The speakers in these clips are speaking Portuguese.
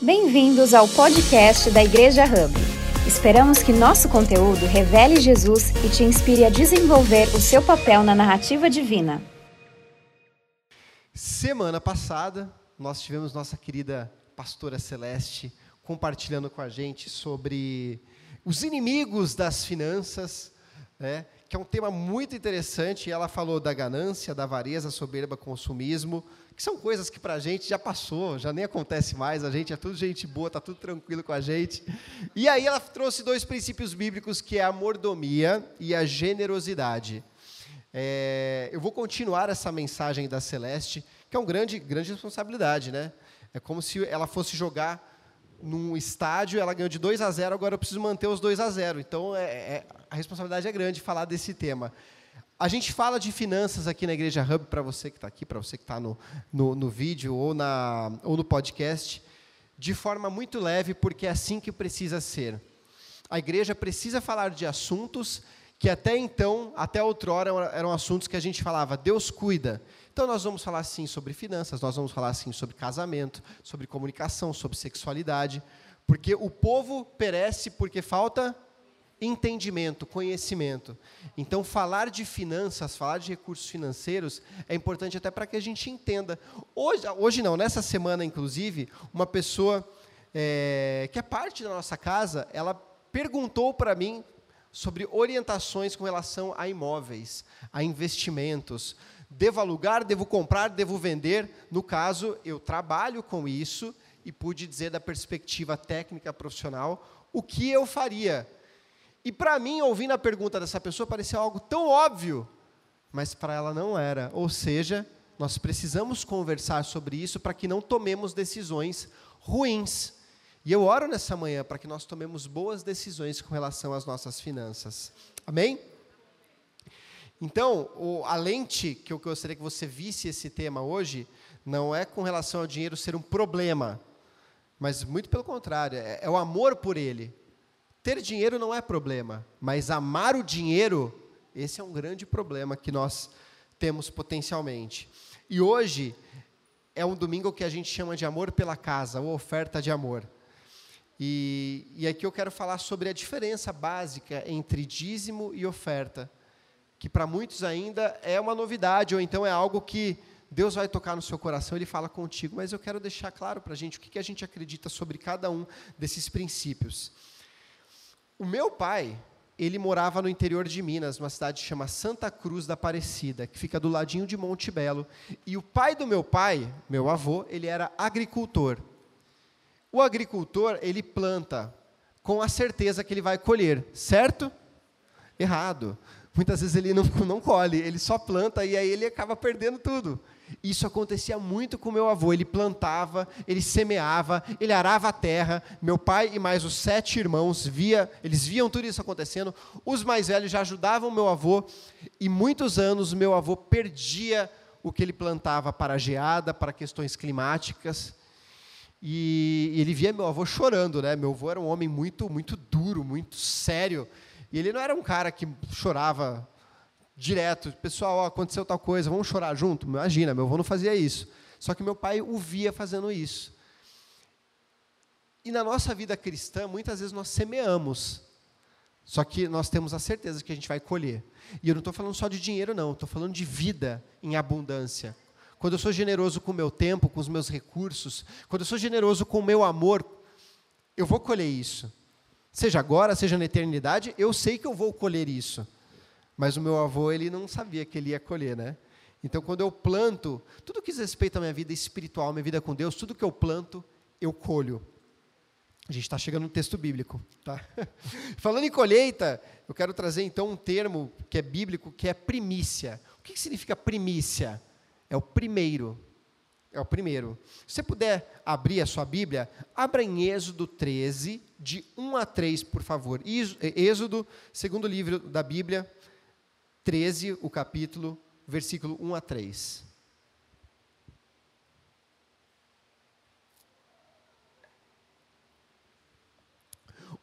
Bem-vindos ao podcast da Igreja Hub. Esperamos que nosso conteúdo revele Jesus e te inspire a desenvolver o seu papel na narrativa divina. Semana passada, nós tivemos nossa querida pastora Celeste compartilhando com a gente sobre os inimigos das finanças, né? Que é um tema muito interessante. Ela falou da ganância, da avareza, soberba, consumismo, que são coisas que para a gente já passou, já nem acontece mais. A gente é tudo gente boa, está tudo tranquilo com a gente. E aí ela trouxe dois princípios bíblicos, que é a mordomia e a generosidade. É, eu vou continuar essa mensagem da Celeste, que é uma grande, grande responsabilidade, né? É como se ela fosse jogar num estádio, ela ganhou de 2 a 0, agora eu preciso manter os 2 a 0. Então, é, é, a responsabilidade é grande falar desse tema. A gente fala de finanças aqui na Igreja Hub, para você que está aqui, para você que está no, no, no, vídeo ou, na, ou no podcast, de forma muito leve, porque é assim que precisa ser. A igreja precisa falar de assuntos que até então, até outrora, eram assuntos que a gente falava, Deus cuida. Então nós vamos falar sim sobre finanças, nós vamos falar sim sobre casamento, sobre comunicação, sobre sexualidade, porque o povo perece porque falta entendimento, conhecimento. Então falar de finanças, falar de recursos financeiros é importante até para que a gente entenda. Hoje, hoje não, nessa semana inclusive, uma pessoa é, que é parte da nossa casa, ela perguntou para mim sobre orientações com relação a imóveis, a investimentos, Devo alugar, devo comprar, devo vender. No caso, eu trabalho com isso e pude dizer da perspectiva técnica profissional o que eu faria. E para mim, ouvindo a pergunta dessa pessoa, parecia algo tão óbvio, mas para ela não era. Ou seja, nós precisamos conversar sobre isso para que não tomemos decisões ruins. E eu oro nessa manhã para que nós tomemos boas decisões com relação às nossas finanças. Amém? Então, o, a lente que eu gostaria que você visse esse tema hoje não é com relação ao dinheiro ser um problema, mas muito pelo contrário, é, é o amor por ele. Ter dinheiro não é problema, mas amar o dinheiro, esse é um grande problema que nós temos potencialmente. E hoje é um domingo que a gente chama de amor pela casa, ou oferta de amor. E, e aqui eu quero falar sobre a diferença básica entre dízimo e oferta que para muitos ainda é uma novidade, ou então é algo que Deus vai tocar no seu coração, Ele fala contigo, mas eu quero deixar claro para a gente o que, que a gente acredita sobre cada um desses princípios. O meu pai, ele morava no interior de Minas, numa cidade que chama Santa Cruz da Aparecida, que fica do ladinho de Monte Belo. E o pai do meu pai, meu avô, ele era agricultor. O agricultor, ele planta com a certeza que ele vai colher, certo? Errado muitas vezes ele não, não colhe, ele só planta e aí ele acaba perdendo tudo. Isso acontecia muito com meu avô. Ele plantava, ele semeava, ele arava a terra. Meu pai e mais os sete irmãos via, eles viam tudo isso acontecendo. Os mais velhos já ajudavam meu avô e muitos anos meu avô perdia o que ele plantava para a geada, para questões climáticas. E ele via meu avô chorando, né? Meu avô era um homem muito, muito duro, muito sério. E ele não era um cara que chorava direto, pessoal, ó, aconteceu tal coisa, vamos chorar junto? Imagina, meu avô não fazia isso. Só que meu pai o via fazendo isso. E na nossa vida cristã, muitas vezes nós semeamos, só que nós temos a certeza que a gente vai colher. E eu não estou falando só de dinheiro, não, estou falando de vida em abundância. Quando eu sou generoso com o meu tempo, com os meus recursos, quando eu sou generoso com o meu amor, eu vou colher isso seja agora, seja na eternidade, eu sei que eu vou colher isso. Mas o meu avô, ele não sabia que ele ia colher, né? Então, quando eu planto, tudo que diz respeito à minha vida espiritual, minha vida com Deus, tudo que eu planto, eu colho. A gente está chegando no texto bíblico. Tá? Falando em colheita, eu quero trazer então um termo que é bíblico, que é primícia. O que significa primícia? É o primeiro. É o primeiro. Se você puder abrir a sua Bíblia, abra em Êxodo 13, de 1 a 3, por favor. Êxodo, segundo livro da Bíblia, 13, o capítulo, versículo 1 a 3.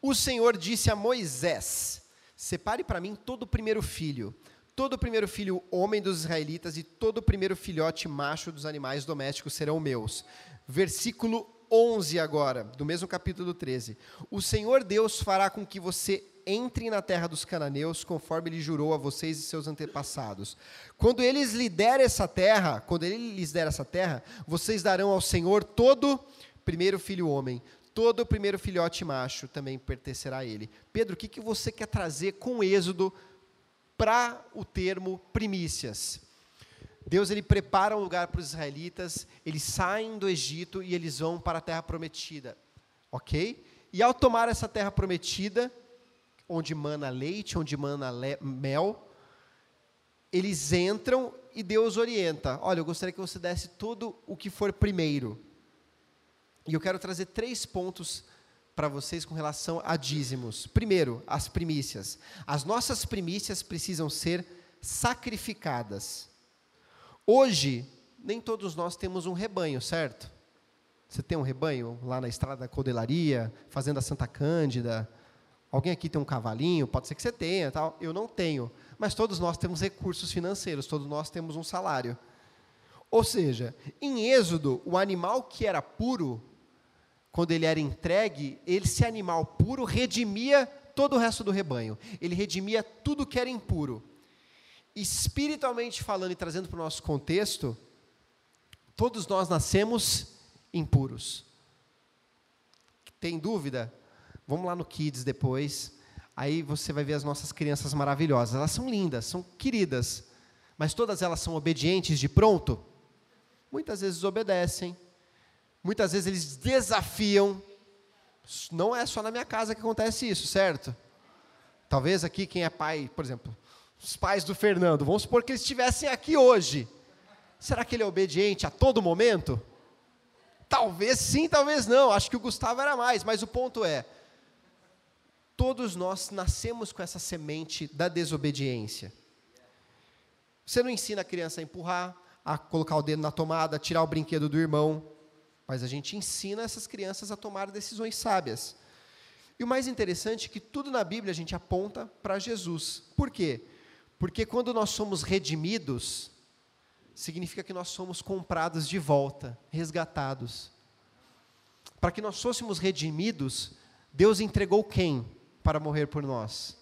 O Senhor disse a Moisés: Separe para mim todo o primeiro filho todo o primeiro filho homem dos israelitas e todo o primeiro filhote macho dos animais domésticos serão meus. Versículo 11 agora, do mesmo capítulo 13. O Senhor Deus fará com que você entre na terra dos cananeus, conforme ele jurou a vocês e seus antepassados. Quando eles lhe der essa terra, quando ele lhes der essa terra, vocês darão ao Senhor todo primeiro filho homem, todo o primeiro filhote macho também pertencerá a ele. Pedro, o que, que você quer trazer com êxodo para o termo primícias? Deus ele prepara um lugar para os israelitas, eles saem do Egito e eles vão para a terra prometida, ok? E ao tomar essa terra prometida, onde mana leite, onde mana mel, eles entram e Deus orienta. Olha, eu gostaria que você desse tudo o que for primeiro. E eu quero trazer três pontos para vocês com relação a dízimos. Primeiro, as primícias. As nossas primícias precisam ser sacrificadas. Hoje, nem todos nós temos um rebanho, certo? Você tem um rebanho lá na estrada da Codelaria, fazenda Santa Cândida? Alguém aqui tem um cavalinho? Pode ser que você tenha, tal. Eu não tenho. Mas todos nós temos recursos financeiros, todos nós temos um salário. Ou seja, em Êxodo, o animal que era puro, quando ele era entregue, esse animal puro redimia todo o resto do rebanho. Ele redimia tudo que era impuro espiritualmente falando e trazendo para o nosso contexto, todos nós nascemos impuros. Tem dúvida? Vamos lá no Kids depois. Aí você vai ver as nossas crianças maravilhosas. Elas são lindas, são queridas. Mas todas elas são obedientes de pronto? Muitas vezes obedecem. Muitas vezes eles desafiam. Não é só na minha casa que acontece isso, certo? Talvez aqui quem é pai, por exemplo, os pais do Fernando, vamos supor que eles estivessem aqui hoje. Será que ele é obediente a todo momento? Talvez sim, talvez não. Acho que o Gustavo era mais, mas o ponto é: todos nós nascemos com essa semente da desobediência. Você não ensina a criança a empurrar, a colocar o dedo na tomada, a tirar o brinquedo do irmão, mas a gente ensina essas crianças a tomar decisões sábias. E o mais interessante é que tudo na Bíblia a gente aponta para Jesus. Por quê? Porque quando nós somos redimidos, significa que nós somos comprados de volta, resgatados. Para que nós fôssemos redimidos, Deus entregou quem para morrer por nós?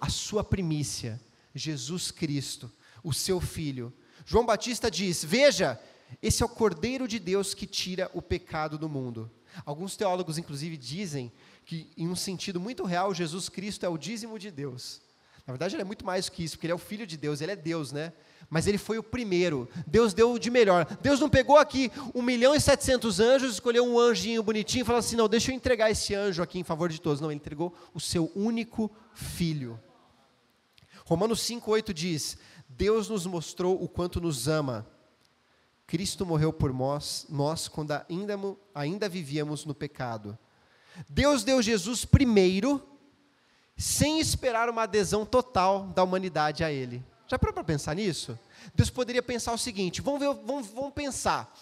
A sua primícia, Jesus Cristo, o seu Filho. João Batista diz: Veja, esse é o Cordeiro de Deus que tira o pecado do mundo. Alguns teólogos, inclusive, dizem que, em um sentido muito real, Jesus Cristo é o dízimo de Deus. Na verdade, ele é muito mais que isso, porque ele é o filho de Deus, ele é Deus, né? Mas ele foi o primeiro. Deus deu de melhor. Deus não pegou aqui um milhão e setecentos anjos, escolheu um anjinho bonitinho e falou assim: não, deixa eu entregar esse anjo aqui em favor de todos. Não, ele entregou o seu único filho. Romanos 5,8 diz: Deus nos mostrou o quanto nos ama. Cristo morreu por nós, nós quando ainda, ainda vivíamos no pecado. Deus deu Jesus primeiro sem esperar uma adesão total da humanidade a Ele. Já parou para pensar nisso? Deus poderia pensar o seguinte: vamos, ver, vamos, vamos pensar.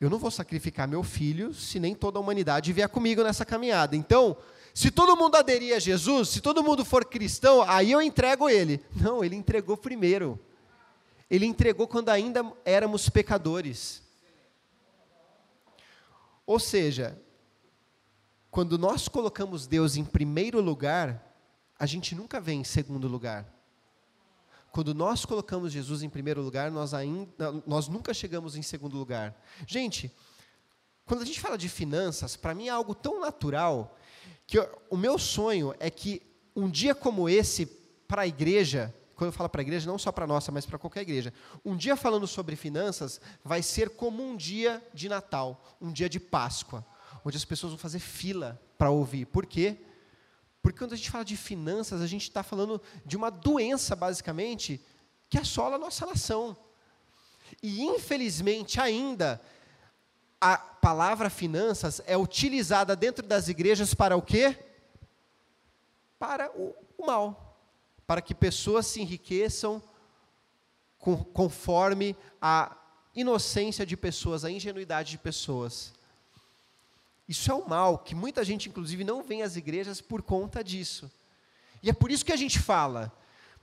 Eu não vou sacrificar meu filho se nem toda a humanidade vier comigo nessa caminhada. Então, se todo mundo aderir a Jesus, se todo mundo for cristão, aí eu entrego ele. Não, ele entregou primeiro. Ele entregou quando ainda éramos pecadores. Ou seja, quando nós colocamos Deus em primeiro lugar, a gente nunca vem em segundo lugar. Quando nós colocamos Jesus em primeiro lugar, nós, ainda, nós nunca chegamos em segundo lugar. Gente, quando a gente fala de finanças, para mim é algo tão natural que eu, o meu sonho é que um dia como esse, para a igreja, quando eu falo para a igreja, não só para a nossa, mas para qualquer igreja, um dia falando sobre finanças vai ser como um dia de Natal, um dia de Páscoa, onde as pessoas vão fazer fila para ouvir. Por quê? Porque quando a gente fala de finanças, a gente está falando de uma doença, basicamente, que assola a nossa nação. E, infelizmente, ainda, a palavra finanças é utilizada dentro das igrejas para o quê? Para o, o mal. Para que pessoas se enriqueçam conforme a inocência de pessoas, a ingenuidade de pessoas. Isso é o mal, que muita gente, inclusive, não vem às igrejas por conta disso. E é por isso que a gente fala.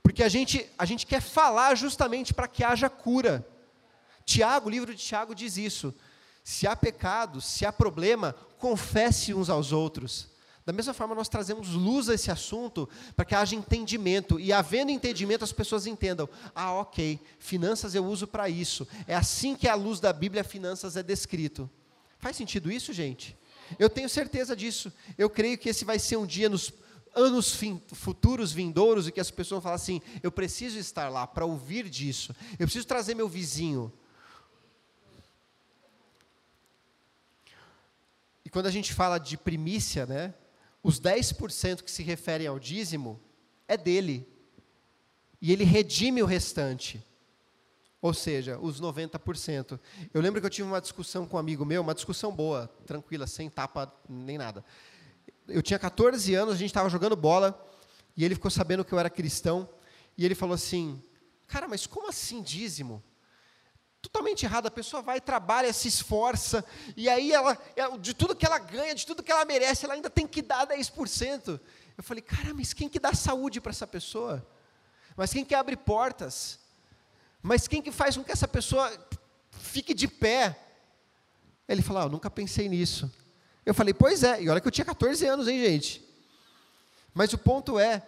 Porque a gente, a gente quer falar justamente para que haja cura. Tiago, o livro de Tiago diz isso. Se há pecado, se há problema, confesse uns aos outros. Da mesma forma, nós trazemos luz a esse assunto para que haja entendimento. E havendo entendimento, as pessoas entendam: ah, ok, finanças eu uso para isso. É assim que a luz da Bíblia, finanças é descrito. Faz sentido isso, gente? Eu tenho certeza disso. Eu creio que esse vai ser um dia nos anos fim, futuros, vindouros, e que as pessoas vão falar assim: eu preciso estar lá para ouvir disso. Eu preciso trazer meu vizinho. E quando a gente fala de primícia, né? Os 10% que se referem ao dízimo é dele. E ele redime o restante. Ou seja, os 90%. Eu lembro que eu tive uma discussão com um amigo meu, uma discussão boa, tranquila, sem tapa nem nada. Eu tinha 14 anos, a gente estava jogando bola, e ele ficou sabendo que eu era cristão, e ele falou assim: Cara, mas como assim dízimo? Totalmente errado. A pessoa vai, trabalha, se esforça, e aí ela, de tudo que ela ganha, de tudo que ela merece, ela ainda tem que dar 10%. Eu falei, cara, mas quem que dá saúde para essa pessoa? Mas quem que abre portas? Mas quem que faz com que essa pessoa fique de pé? Ele falou, ah, eu nunca pensei nisso. Eu falei, pois é, e olha que eu tinha 14 anos, hein, gente? Mas o ponto é,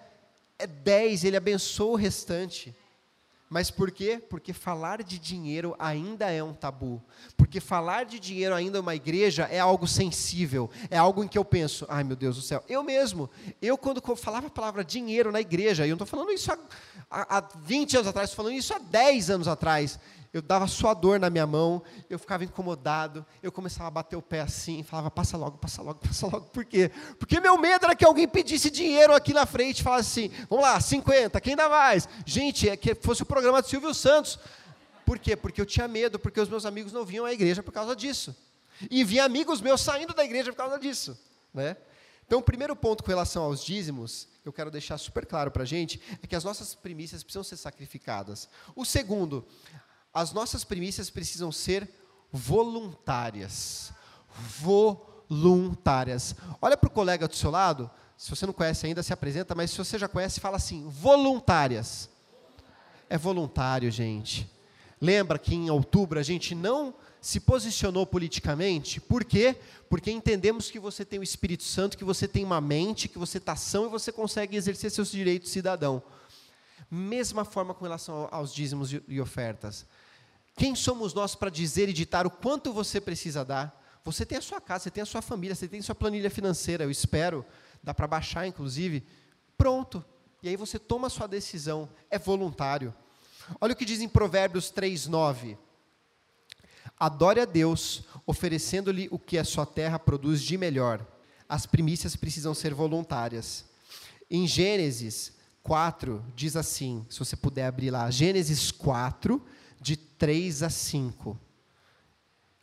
é 10, ele abençoa o restante. Mas por quê? Porque falar de dinheiro ainda é um tabu. Porque falar de dinheiro ainda uma igreja é algo sensível. É algo em que eu penso, ai meu Deus do céu. Eu mesmo, eu quando falava a palavra dinheiro na igreja, eu não estou falando isso há, há 20 anos atrás, estou falando isso há 10 anos atrás eu dava suador na minha mão, eu ficava incomodado, eu começava a bater o pé assim, falava, passa logo, passa logo, passa logo. Por quê? Porque meu medo era que alguém pedisse dinheiro aqui na frente e falasse assim, vamos lá, 50, quem dá mais? Gente, é que fosse o programa do Silvio Santos. Por quê? Porque eu tinha medo, porque os meus amigos não vinham à igreja por causa disso. E vi amigos meus saindo da igreja por causa disso. Né? Então, o primeiro ponto com relação aos dízimos, que eu quero deixar super claro para a gente, é que as nossas primícias precisam ser sacrificadas. O segundo, as nossas primícias precisam ser voluntárias. Voluntárias. Olha para o colega do seu lado, se você não conhece ainda, se apresenta, mas se você já conhece, fala assim: voluntárias. É voluntário, gente. Lembra que em outubro a gente não se posicionou politicamente, por quê? Porque entendemos que você tem o Espírito Santo, que você tem uma mente, que você está são e você consegue exercer seus direitos cidadão. Mesma forma com relação aos dízimos e ofertas. Quem somos nós para dizer e ditar o quanto você precisa dar? Você tem a sua casa, você tem a sua família, você tem a sua planilha financeira, eu espero, dá para baixar inclusive. Pronto. E aí você toma a sua decisão, é voluntário. Olha o que diz em Provérbios 3:9. Adore a Deus, oferecendo-lhe o que a sua terra produz de melhor. As primícias precisam ser voluntárias. Em Gênesis 4 diz assim, se você puder abrir lá, Gênesis 4 de 3 a 5.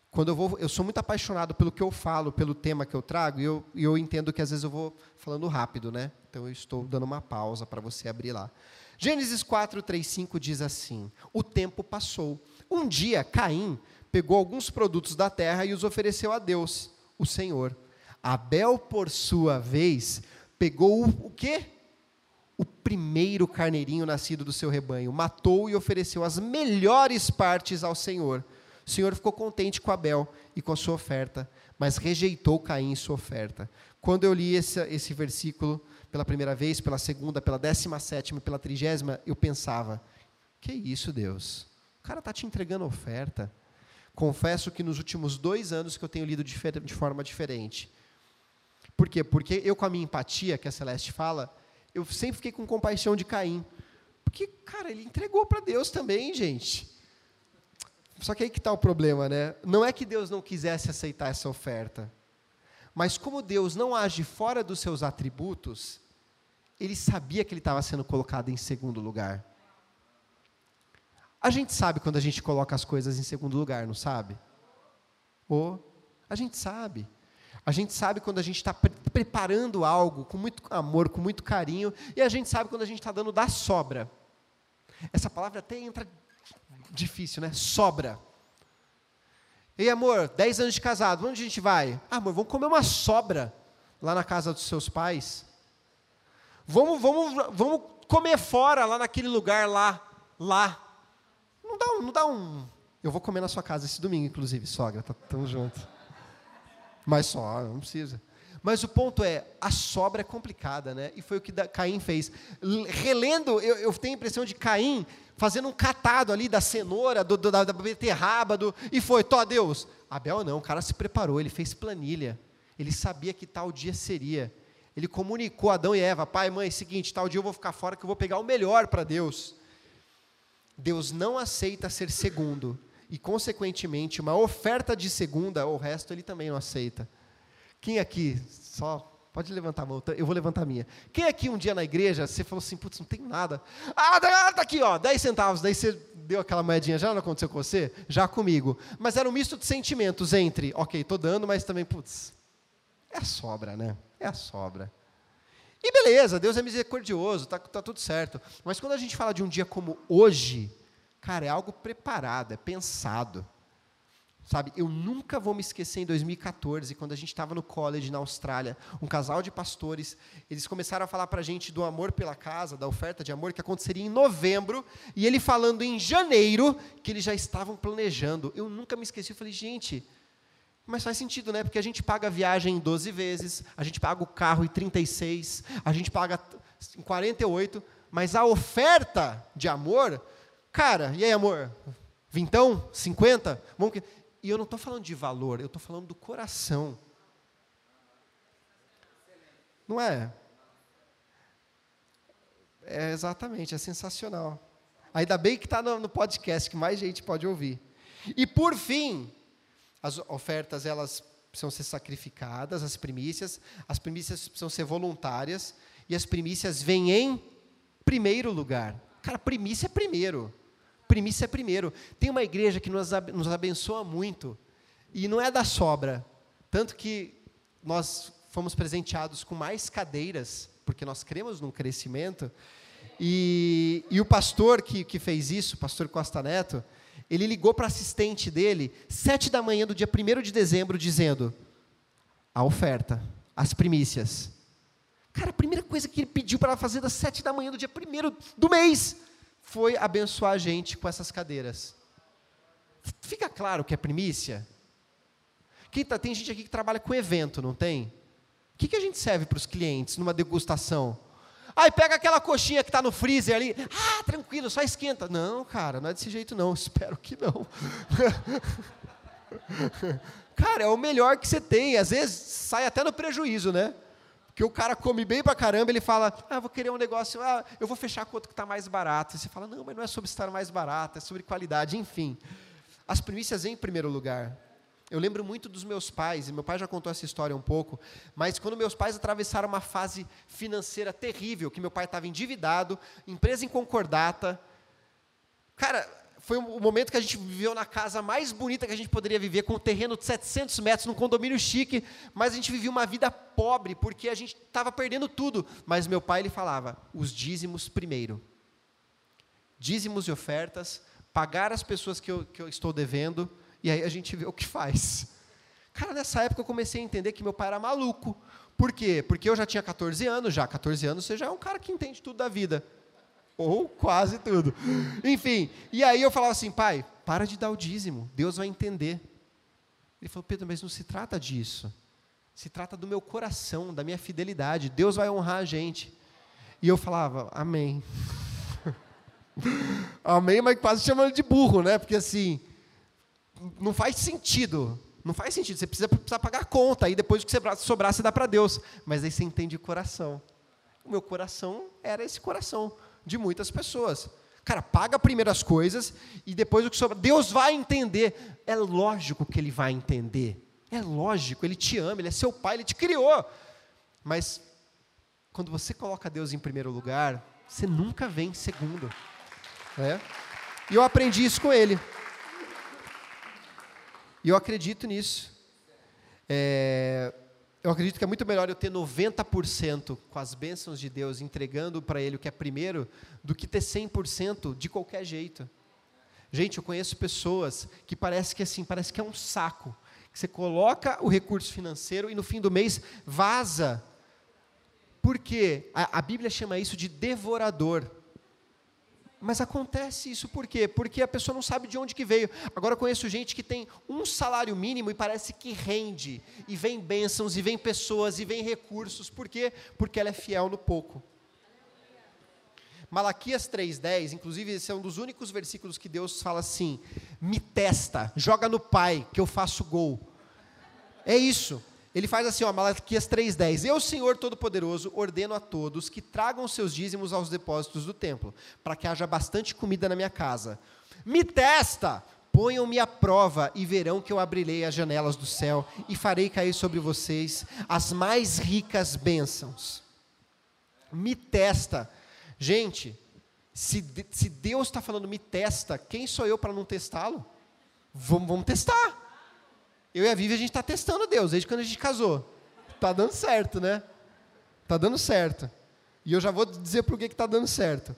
Quando eu vou, eu sou muito apaixonado pelo que eu falo, pelo tema que eu trago, e eu, e eu entendo que às vezes eu vou falando rápido, né? Então eu estou dando uma pausa para você abrir lá. Gênesis 4, 3, 5 diz assim: O tempo passou. Um dia, Caim pegou alguns produtos da terra e os ofereceu a Deus, o Senhor. Abel, por sua vez, pegou o, o quê? O primeiro carneirinho nascido do seu rebanho, matou e ofereceu as melhores partes ao Senhor. O Senhor ficou contente com Abel e com a sua oferta, mas rejeitou Caim e sua oferta. Quando eu li esse, esse versículo pela primeira vez, pela segunda, pela décima sétima, pela trigésima, eu pensava: que isso, Deus? O cara está te entregando oferta. Confesso que nos últimos dois anos que eu tenho lido de, de forma diferente. Por quê? Porque eu, com a minha empatia, que a Celeste fala, eu sempre fiquei com compaixão de Caim. Porque, cara, ele entregou para Deus também, gente. Só que aí que está o problema, né? Não é que Deus não quisesse aceitar essa oferta. Mas como Deus não age fora dos seus atributos, ele sabia que ele estava sendo colocado em segundo lugar. A gente sabe quando a gente coloca as coisas em segundo lugar, não sabe? Ou a gente sabe. A gente sabe quando a gente está pre preparando algo com muito amor, com muito carinho, e a gente sabe quando a gente está dando da sobra. Essa palavra até entra difícil, né? Sobra. Ei, amor, 10 anos de casado, onde a gente vai? Ah, amor, vamos comer uma sobra lá na casa dos seus pais. Vamos, vamos, vamos comer fora, lá naquele lugar lá, lá. Não dá, não dá um, Eu vou comer na sua casa esse domingo, inclusive, sogra, tá, tamo junto. Mas só, não precisa. Mas o ponto é, a sobra é complicada, né? E foi o que Caim fez. Relendo, eu, eu tenho a impressão de Caim fazendo um catado ali da cenoura, do, do, da, da beterraba, do, e foi, tó Deus. Abel não, o cara se preparou, ele fez planilha. Ele sabia que tal dia seria. Ele comunicou a Adão e Eva, pai, mãe, seguinte, tal dia eu vou ficar fora que eu vou pegar o melhor para Deus. Deus não aceita ser segundo. E, consequentemente, uma oferta de segunda, o resto ele também não aceita. Quem aqui, só Pode levantar a mão, eu vou levantar a minha. Quem aqui um dia na igreja, você falou assim, putz, não tem nada. Ah, tá, tá aqui, ó, 10 centavos. Daí você deu aquela moedinha, já não aconteceu com você? Já comigo. Mas era um misto de sentimentos entre, ok, estou dando, mas também, putz, é a sobra, né? É a sobra. E beleza, Deus é misericordioso, tá, tá tudo certo. Mas quando a gente fala de um dia como hoje, cara, é algo preparado, é pensado. Sabe, eu nunca vou me esquecer em 2014, quando a gente estava no college na Austrália, um casal de pastores, eles começaram a falar para a gente do amor pela casa, da oferta de amor que aconteceria em novembro, e ele falando em janeiro que eles já estavam planejando. Eu nunca me esqueci, eu falei, gente, mas faz sentido, né? Porque a gente paga a viagem em 12 vezes, a gente paga o carro em 36, a gente paga em 48, mas a oferta de amor, cara, e aí, amor? Vintão? 50? Vamos que e eu não estou falando de valor, eu estou falando do coração. Não é? É exatamente, é sensacional. Ainda bem que está no, no, podcast, que mais gente pode ouvir. E por fim, as ofertas elas precisam ser sacrificadas, as primícias, as primícias precisam ser voluntárias, e as primícias vêm em primeiro lugar. Cara, primícia é primeiro primícia é primeiro. Tem uma igreja que nos, abençoa muito, e não é da sobra. Tanto que nós fomos presenteados com mais cadeiras, porque nós cremos num crescimento. E, e o pastor que, que fez isso, o pastor Costa Neto, ele ligou para assistente dele, sete da manhã do dia 1 de dezembro, dizendo: a oferta, as primícias. Cara, a primeira coisa que ele pediu para ela fazer das sete da manhã do dia 1 do mês foi abençoar a gente com essas cadeiras. Fica claro que é primícia? Quem tá, tem gente aqui que trabalha com evento, não tem? O que, que a gente serve para os clientes numa degustação? Aí pega aquela coxinha que está no freezer ali, ah, tranquilo, só esquenta. Não, cara, não é desse jeito não, espero que não. cara, é o melhor que você tem, às vezes sai até no prejuízo, né? Que o cara come bem pra caramba, ele fala, ah, vou querer um negócio, ah, eu vou fechar com outro que está mais barato. E você fala, não, mas não é sobre estar mais barato, é sobre qualidade, enfim. As primícias em primeiro lugar. Eu lembro muito dos meus pais, e meu pai já contou essa história um pouco, mas quando meus pais atravessaram uma fase financeira terrível, que meu pai estava endividado, empresa em concordata, cara, foi o momento que a gente viveu na casa mais bonita que a gente poderia viver, com um terreno de 700 metros, num condomínio chique, mas a gente vivia uma vida pobre, porque a gente estava perdendo tudo. Mas meu pai, ele falava, os dízimos primeiro. Dízimos e ofertas, pagar as pessoas que eu, que eu estou devendo, e aí a gente vê o que faz. Cara, nessa época eu comecei a entender que meu pai era maluco. Por quê? Porque eu já tinha 14 anos, já 14 anos você já é um cara que entende tudo da vida. Ou quase tudo. Enfim, e aí eu falava assim, pai, para de dar o dízimo, Deus vai entender. Ele falou, Pedro, mas não se trata disso. Se trata do meu coração, da minha fidelidade. Deus vai honrar a gente. E eu falava, amém. amém, mas quase chamando de burro, né? Porque assim, não faz sentido. Não faz sentido. Você precisa, precisa pagar a conta. Aí depois que sobrar, você dá para Deus. Mas aí você entende o coração. O meu coração era esse coração de muitas pessoas. Cara, paga primeiro as coisas e depois o que sobra. Deus vai entender. É lógico que Ele vai entender. É lógico, Ele te ama, Ele é seu pai, Ele te criou. Mas, quando você coloca Deus em primeiro lugar, você nunca vem em segundo. É? E eu aprendi isso com Ele. E eu acredito nisso. É, eu acredito que é muito melhor eu ter 90% com as bênçãos de Deus entregando para Ele o que é primeiro, do que ter 100% de qualquer jeito. Gente, eu conheço pessoas que parece que assim, parece que é um saco. Que você coloca o recurso financeiro e no fim do mês vaza. Por quê? A, a Bíblia chama isso de devorador. Mas acontece isso por quê? Porque a pessoa não sabe de onde que veio. Agora eu conheço gente que tem um salário mínimo e parece que rende, e vem bênçãos, e vem pessoas, e vem recursos. Por quê? Porque ela é fiel no pouco. Malaquias 3,10, inclusive esse é um dos únicos versículos que Deus fala assim: me testa, joga no Pai, que eu faço gol. É isso. Ele faz assim, ó, Malaquias 3,10. Eu, Senhor Todo-Poderoso, ordeno a todos que tragam seus dízimos aos depósitos do templo, para que haja bastante comida na minha casa. Me testa! Ponham-me à prova e verão que eu abrirei as janelas do céu e farei cair sobre vocês as mais ricas bênçãos. Me testa. Gente, se, se Deus está falando me testa, quem sou eu para não testá-lo? Vamos, vamos testar. Eu e a Vivi, a gente está testando Deus desde quando a gente casou. Está dando certo, né? Está dando certo. E eu já vou dizer por que está dando certo.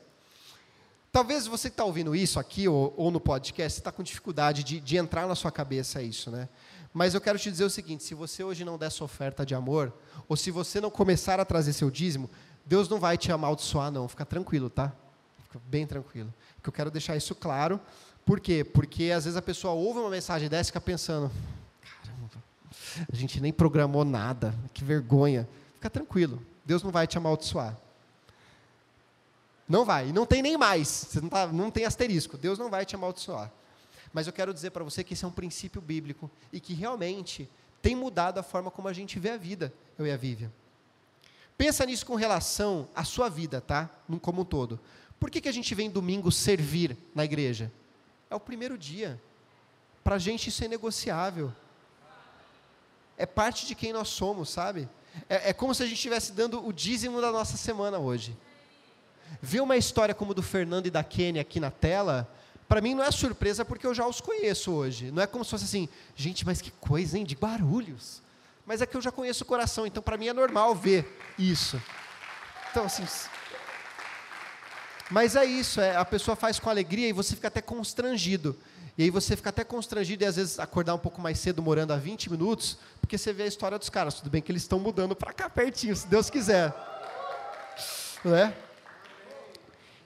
Talvez você que está ouvindo isso aqui ou, ou no podcast, está com dificuldade de, de, entrar na sua cabeça isso, né? Mas eu quero te dizer o seguinte: se você hoje não der sua oferta de amor, ou se você não começar a trazer seu dízimo, Deus não vai te amaldiçoar, não. Fica tranquilo, tá? Fica bem tranquilo. Porque eu quero deixar isso claro. Por quê? Porque às vezes a pessoa ouve uma mensagem dessa e fica pensando: a gente nem programou nada, que vergonha. Fica tranquilo, Deus não vai te amaldiçoar. Não vai, e não tem nem mais, você não, tá, não tem asterisco, Deus não vai te amaldiçoar. Mas eu quero dizer para você que esse é um princípio bíblico e que realmente tem mudado a forma como a gente vê a vida, eu e a Vivian. Pensa nisso com relação à sua vida, tá? Como um todo. Por que, que a gente vem domingo servir na igreja? É o primeiro dia. Para a gente isso é negociável é parte de quem nós somos, sabe? É, é como se a gente estivesse dando o dízimo da nossa semana hoje. Ver uma história como do Fernando e da Kenny aqui na tela, para mim não é surpresa porque eu já os conheço hoje. Não é como se fosse assim, gente, mas que coisa, hein, de barulhos. Mas é que eu já conheço o coração, então para mim é normal ver isso. Então, assim. Mas é isso, é, a pessoa faz com alegria e você fica até constrangido. E aí você fica até constrangido e às vezes acordar um pouco mais cedo, morando a 20 minutos, porque você vê a história dos caras. Tudo bem que eles estão mudando para cá pertinho, se Deus quiser. Não é?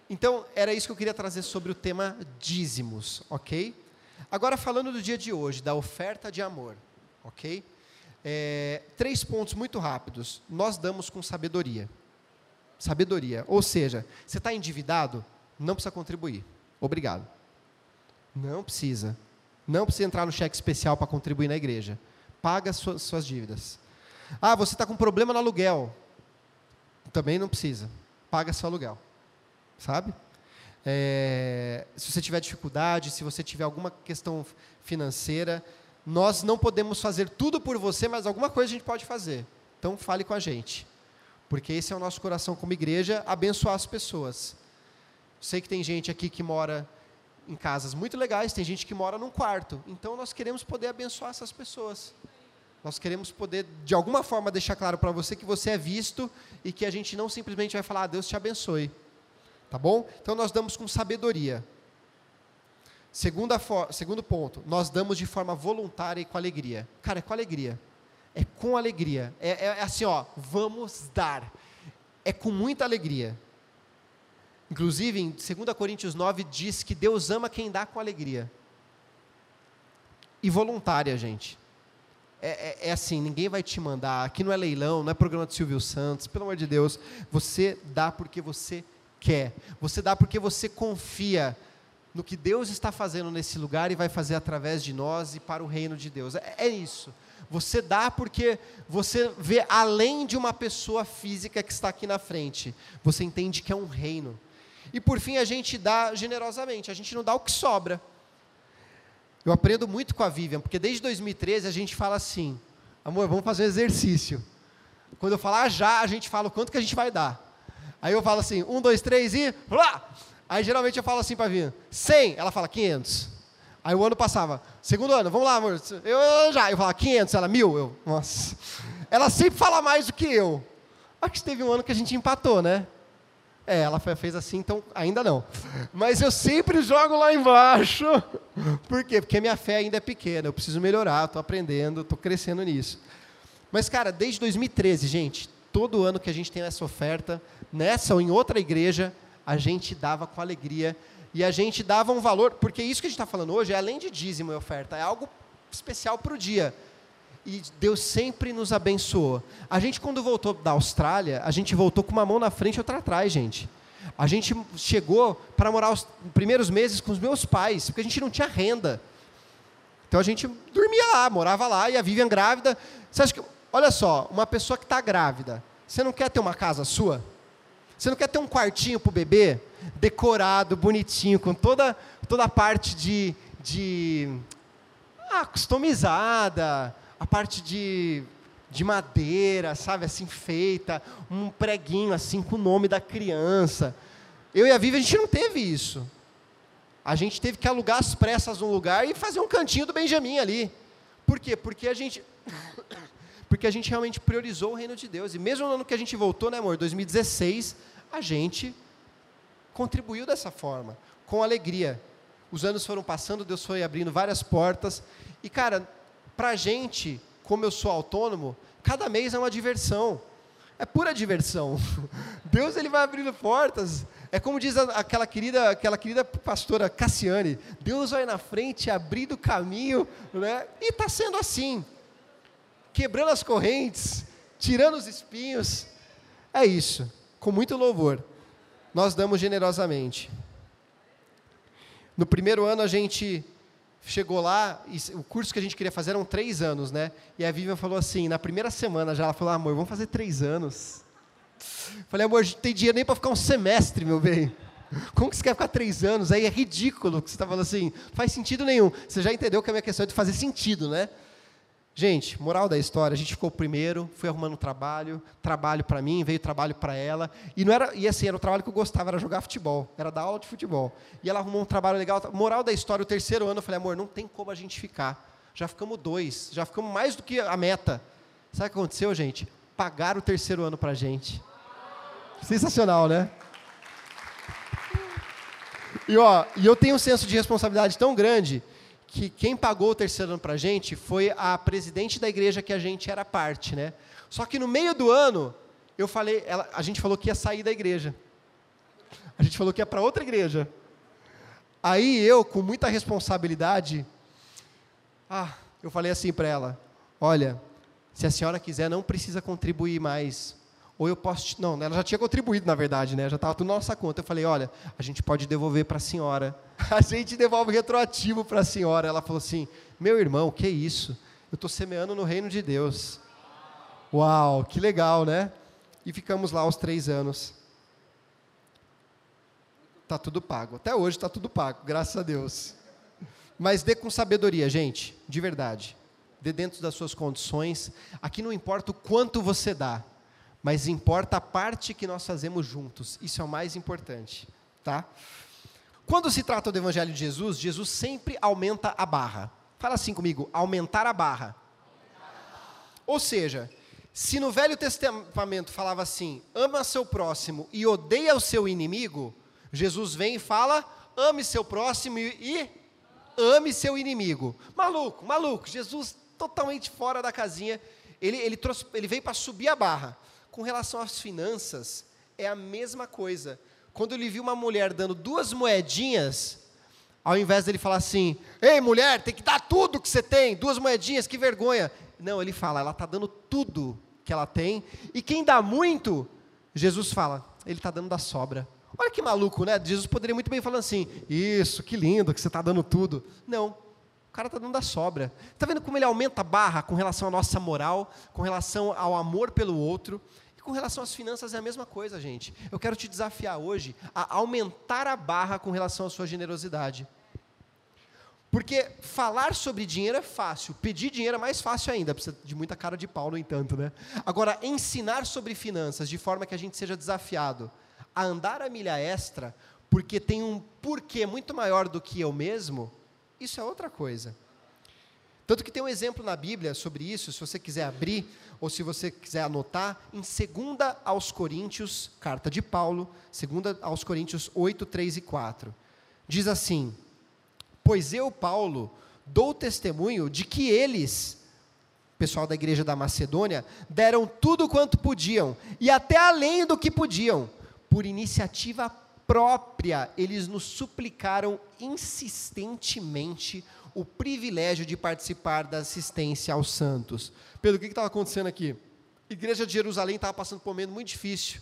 Então, era isso que eu queria trazer sobre o tema dízimos, ok? Agora, falando do dia de hoje, da oferta de amor, ok? É, três pontos muito rápidos. Nós damos com sabedoria. Sabedoria. Ou seja, você está endividado? Não precisa contribuir. Obrigado. Não precisa. Não precisa entrar no cheque especial para contribuir na igreja. Paga as suas, suas dívidas. Ah, você está com problema no aluguel. Também não precisa. Paga seu aluguel. Sabe? É, se você tiver dificuldade, se você tiver alguma questão financeira, nós não podemos fazer tudo por você, mas alguma coisa a gente pode fazer. Então fale com a gente. Porque esse é o nosso coração como igreja, abençoar as pessoas. Sei que tem gente aqui que mora em casas muito legais, tem gente que mora num quarto. Então nós queremos poder abençoar essas pessoas. Nós queremos poder, de alguma forma, deixar claro para você que você é visto e que a gente não simplesmente vai falar, ah, Deus te abençoe. Tá bom? Então nós damos com sabedoria. Segunda segundo ponto, nós damos de forma voluntária e com alegria. Cara, é com alegria. É com alegria. É, é, é assim, ó, vamos dar. É com muita alegria. Inclusive, em 2 Coríntios 9 diz que Deus ama quem dá com alegria. E voluntária, gente. É, é, é, assim, ninguém vai te mandar. Aqui não é leilão, não é programa de Silvio Santos. Pelo amor de Deus, você dá porque você quer. Você dá porque você confia no que Deus está fazendo nesse lugar e vai fazer através de nós e para o reino de Deus. É, é isso. Você dá porque você vê além de uma pessoa física que está aqui na frente. Você entende que é um reino. E por fim, a gente dá generosamente, a gente não dá o que sobra. Eu aprendo muito com a Vivian, porque desde 2013 a gente fala assim: amor, vamos fazer um exercício. Quando eu falar já, a gente fala o quanto que a gente vai dar. Aí eu falo assim: um, dois, três e. Aí geralmente eu falo assim para a Vivian: 100. Ela fala 500. Aí o ano passava, segundo ano, vamos lá, amor. Eu já, eu falo 500, ela mil. Eu, nossa. Ela sempre fala mais do que eu. Acho que teve um ano que a gente empatou, né? É, ela fez assim, então ainda não. Mas eu sempre jogo lá embaixo. Por quê? Porque minha fé ainda é pequena, eu preciso melhorar, estou aprendendo, estou crescendo nisso. Mas, cara, desde 2013, gente, todo ano que a gente tem essa oferta, nessa ou em outra igreja, a gente dava com alegria e a gente dava um valor, porque isso que a gente está falando hoje é além de dízimo e oferta, é algo especial para o dia. E Deus sempre nos abençoou. A gente, quando voltou da Austrália, a gente voltou com uma mão na frente e outra atrás, gente. A gente chegou para morar os primeiros meses com os meus pais, porque a gente não tinha renda. Então a gente dormia lá, morava lá, e a Vivian grávida. Você acha que, olha só, uma pessoa que está grávida, você não quer ter uma casa sua? Você não quer ter um quartinho para o bebê? Decorado, bonitinho, com toda, toda a parte de, de ah, customizada, a parte de, de madeira, sabe, assim, feita, um preguinho assim com o nome da criança. Eu e a Vivi, a gente não teve isso. A gente teve que alugar as pressas num lugar e fazer um cantinho do Benjamin ali. Por quê? Porque a gente porque a gente realmente priorizou o reino de Deus. E mesmo no ano que a gente voltou, né, amor, 2016, a gente contribuiu dessa forma, com alegria. Os anos foram passando, Deus foi abrindo várias portas. E, cara, para a gente, como eu sou autônomo, cada mês é uma diversão. É pura diversão. Deus ele vai abrindo portas. É como diz aquela querida, aquela querida pastora Cassiane, Deus vai na frente abrindo caminho, né? E está sendo assim, quebrando as correntes, tirando os espinhos. É isso, com muito louvor. Nós damos generosamente. No primeiro ano a gente chegou lá, o curso que a gente queria fazer eram três anos, né? E a Vivian falou assim, na primeira semana já, ela falou, amor, vamos fazer três anos. Falei, amor, a gente tem dinheiro nem para ficar um semestre, meu bem. Como que você quer ficar três anos? Aí é ridículo que você está falando assim, não faz sentido nenhum. Você já entendeu que a minha questão é de fazer sentido, né? Gente, moral da história, a gente ficou primeiro, fui arrumando trabalho, trabalho para mim, veio trabalho para ela, e não era, e assim, era o trabalho que eu gostava, era jogar futebol, era dar aula de futebol. E ela arrumou um trabalho legal. Moral da história, o terceiro ano, eu falei, amor, não tem como a gente ficar. Já ficamos dois, já ficamos mais do que a meta. Sabe o que aconteceu, gente? Pagaram o terceiro ano para a gente. Sensacional, né? E, ó, e eu tenho um senso de responsabilidade tão grande que quem pagou o terceiro ano para a gente foi a presidente da igreja que a gente era parte, né? Só que no meio do ano, eu falei, ela, a gente falou que ia sair da igreja. A gente falou que ia para outra igreja. Aí eu, com muita responsabilidade, ah, eu falei assim para ela: olha, se a senhora quiser, não precisa contribuir mais ou eu posso. Não, ela já tinha contribuído, na verdade, né? já estava tudo na nossa conta. Eu falei: olha, a gente pode devolver para a senhora. A gente devolve retroativo para a senhora. Ela falou assim: meu irmão, que isso? Eu estou semeando no reino de Deus. Uau, que legal, né? E ficamos lá os três anos. Está tudo pago. Até hoje está tudo pago, graças a Deus. Mas dê com sabedoria, gente, de verdade. Dê dentro das suas condições. Aqui não importa o quanto você dá mas importa a parte que nós fazemos juntos. Isso é o mais importante, tá? Quando se trata do evangelho de Jesus, Jesus sempre aumenta a barra. Fala assim comigo, aumentar a barra. Ou seja, se no Velho Testamento falava assim, ama seu próximo e odeia o seu inimigo, Jesus vem e fala, ame seu próximo e, ame seu inimigo. Maluco, maluco, Jesus totalmente fora da casinha, ele, ele, trouxe, ele veio para subir a barra. Com relação às finanças, é a mesma coisa. Quando ele viu uma mulher dando duas moedinhas, ao invés dele falar assim: Ei, mulher, tem que dar tudo que você tem, duas moedinhas, que vergonha. Não, ele fala: ela está dando tudo que ela tem. E quem dá muito, Jesus fala: ele está dando da sobra. Olha que maluco, né? Jesus poderia muito bem falar assim: Isso, que lindo que você está dando tudo. Não, o cara está dando da sobra. Está vendo como ele aumenta a barra com relação à nossa moral, com relação ao amor pelo outro com relação às finanças é a mesma coisa, gente. Eu quero te desafiar hoje a aumentar a barra com relação à sua generosidade. Porque falar sobre dinheiro é fácil, pedir dinheiro é mais fácil ainda, precisa de muita cara de pau, no entanto, né? Agora, ensinar sobre finanças de forma que a gente seja desafiado a andar a milha extra, porque tem um porquê muito maior do que eu mesmo, isso é outra coisa. Tanto que tem um exemplo na Bíblia sobre isso, se você quiser abrir, ou se você quiser anotar, em 2 aos Coríntios, carta de Paulo, 2 aos Coríntios 8, 3 e 4. Diz assim: Pois eu, Paulo, dou testemunho de que eles, pessoal da igreja da Macedônia, deram tudo quanto podiam, e até além do que podiam, por iniciativa própria, eles nos suplicaram insistentemente o privilégio de participar da assistência aos santos. Pedro, o que estava acontecendo aqui? A igreja de Jerusalém estava passando por um momento muito difícil.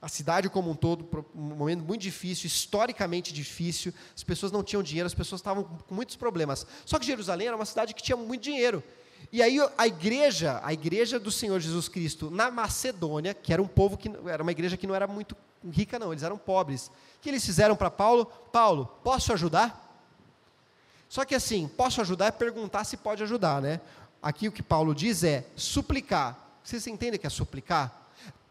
A cidade como um todo, um momento muito difícil, historicamente difícil. As pessoas não tinham dinheiro, as pessoas estavam com muitos problemas. Só que Jerusalém era uma cidade que tinha muito dinheiro. E aí a igreja, a igreja do Senhor Jesus Cristo na Macedônia, que era um povo que era uma igreja que não era muito rica não, eles eram pobres. O que eles fizeram para Paulo? Paulo, posso ajudar? Só que assim, posso ajudar é perguntar se pode ajudar, né? Aqui o que Paulo diz é suplicar. Vocês entendem que é suplicar?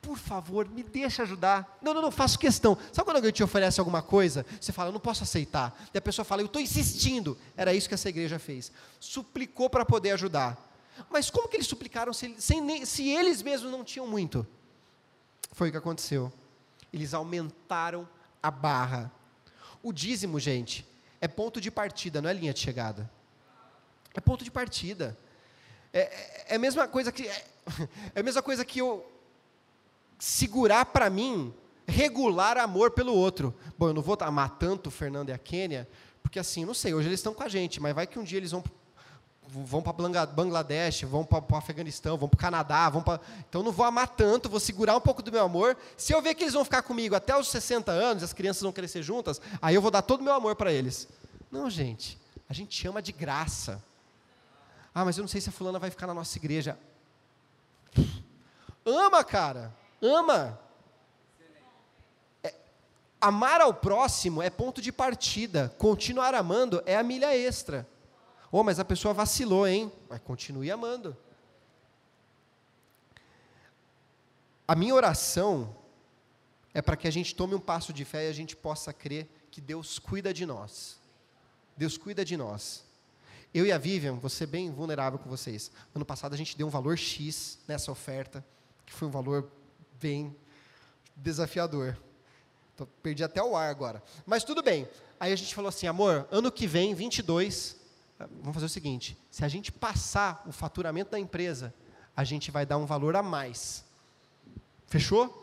Por favor, me deixa ajudar. Não, não, não, faço questão. Sabe quando alguém te oferece alguma coisa? Você fala, eu não posso aceitar. E a pessoa fala, eu estou insistindo. Era isso que essa igreja fez. Suplicou para poder ajudar. Mas como que eles suplicaram se, sem, se eles mesmos não tinham muito? Foi o que aconteceu. Eles aumentaram a barra. O dízimo, gente, é ponto de partida, não é linha de chegada. É ponto de partida. É, é, é a mesma coisa que é, é a mesma coisa que eu segurar para mim regular amor pelo outro. Bom, eu não vou amar tanto o Fernando e a Quênia, porque assim, não sei, hoje eles estão com a gente, mas vai que um dia eles vão vão para Bangladesh, vão para o Afeganistão, vão para o Canadá, vão para... então não vou amar tanto, vou segurar um pouco do meu amor. Se eu ver que eles vão ficar comigo até os 60 anos, as crianças vão crescer juntas, aí eu vou dar todo o meu amor para eles. Não, gente, a gente ama de graça. Ah, mas eu não sei se a fulana vai ficar na nossa igreja. Ama, cara, ama. É, amar ao próximo é ponto de partida. Continuar amando é a milha extra. Oh, mas a pessoa vacilou, hein? Mas continue amando. A minha oração é para que a gente tome um passo de fé e a gente possa crer que Deus cuida de nós. Deus cuida de nós. Eu e a Vivian, vou ser bem vulnerável com vocês. Ano passado a gente deu um valor X nessa oferta, que foi um valor bem desafiador. Tô, perdi até o ar agora. Mas tudo bem. Aí a gente falou assim, amor, ano que vem, 22, vamos fazer o seguinte: se a gente passar o faturamento da empresa, a gente vai dar um valor a mais. Fechou?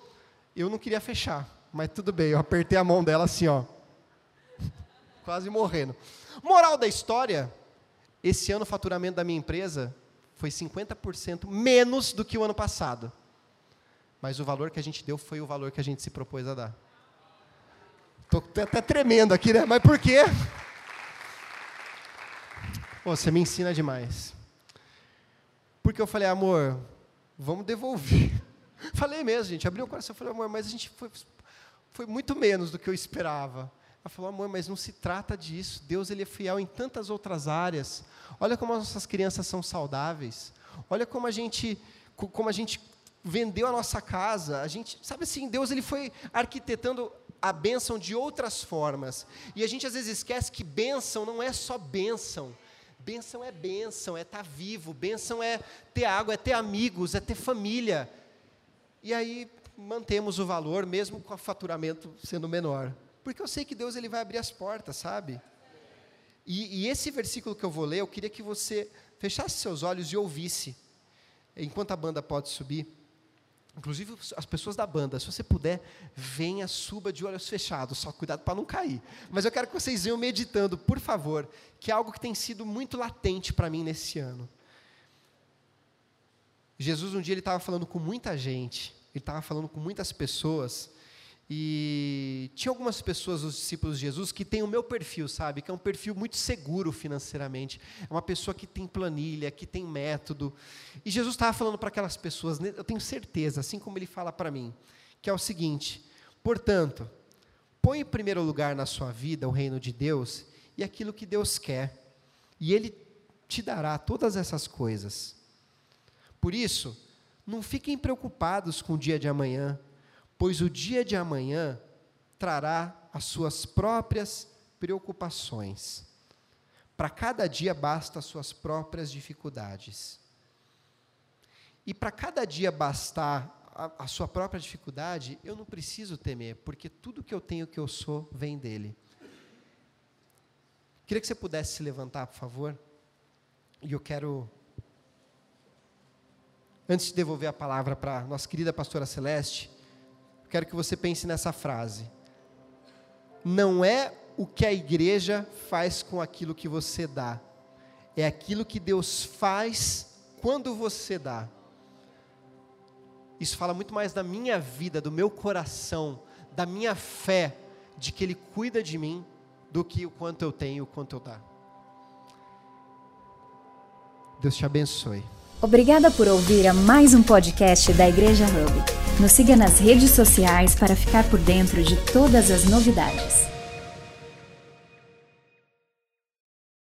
Eu não queria fechar, mas tudo bem, eu apertei a mão dela assim, ó. Quase morrendo. Moral da história: esse ano o faturamento da minha empresa foi 50% menos do que o ano passado. Mas o valor que a gente deu foi o valor que a gente se propôs a dar. Estou até tremendo aqui, né? Mas por quê? Você me ensina demais. Porque eu falei, amor, vamos devolver. Falei mesmo, gente, abri o coração, falei, amor, mas a gente foi, foi muito menos do que eu esperava. Ela falou, amor, mas não se trata disso. Deus ele é fiel em tantas outras áreas. Olha como as nossas crianças são saudáveis. Olha como a gente, como a gente vendeu a nossa casa. A gente, sabe assim, Deus ele foi arquitetando a bênção de outras formas. E a gente às vezes esquece que bênção não é só bênção. Bênção é bênção, é estar tá vivo. Bênção é ter água, é ter amigos, é ter família. E aí mantemos o valor, mesmo com o faturamento sendo menor. Porque eu sei que Deus ele vai abrir as portas, sabe? E, e esse versículo que eu vou ler, eu queria que você fechasse seus olhos e ouvisse, enquanto a banda pode subir. Inclusive as pessoas da banda, se você puder, venha, suba de olhos fechados, só cuidado para não cair. Mas eu quero que vocês venham meditando, por favor, que é algo que tem sido muito latente para mim nesse ano. Jesus um dia ele estava falando com muita gente, ele estava falando com muitas pessoas, e tinha algumas pessoas, os discípulos de Jesus, que têm o meu perfil, sabe? Que é um perfil muito seguro financeiramente. É uma pessoa que tem planilha, que tem método. E Jesus estava falando para aquelas pessoas, né, eu tenho certeza, assim como ele fala para mim, que é o seguinte: portanto, põe em primeiro lugar na sua vida o reino de Deus e aquilo que Deus quer, e Ele te dará todas essas coisas. Por isso, não fiquem preocupados com o dia de amanhã pois o dia de amanhã trará as suas próprias preocupações. Para cada dia basta as suas próprias dificuldades. E para cada dia bastar a, a, sua própria dificuldade, eu não preciso temer, porque tudo que eu tenho que eu sou vem dele. Queria que você pudesse se levantar, por favor. E eu quero, antes de devolver a palavra para nossa querida pastora Celeste, Quero que você pense nessa frase. não é o que a igreja faz com aquilo que você dá, é aquilo que Deus faz quando você dá. Isso fala muito mais da minha vida, do meu coração, da minha fé, de que Ele cuida de mim, do que o quanto eu tenho, o quanto eu dá. Deus te abençoe. Obrigada por ouvir a mais um podcast da Igreja Hub. Nos siga nas redes sociais para ficar por dentro de todas as novidades.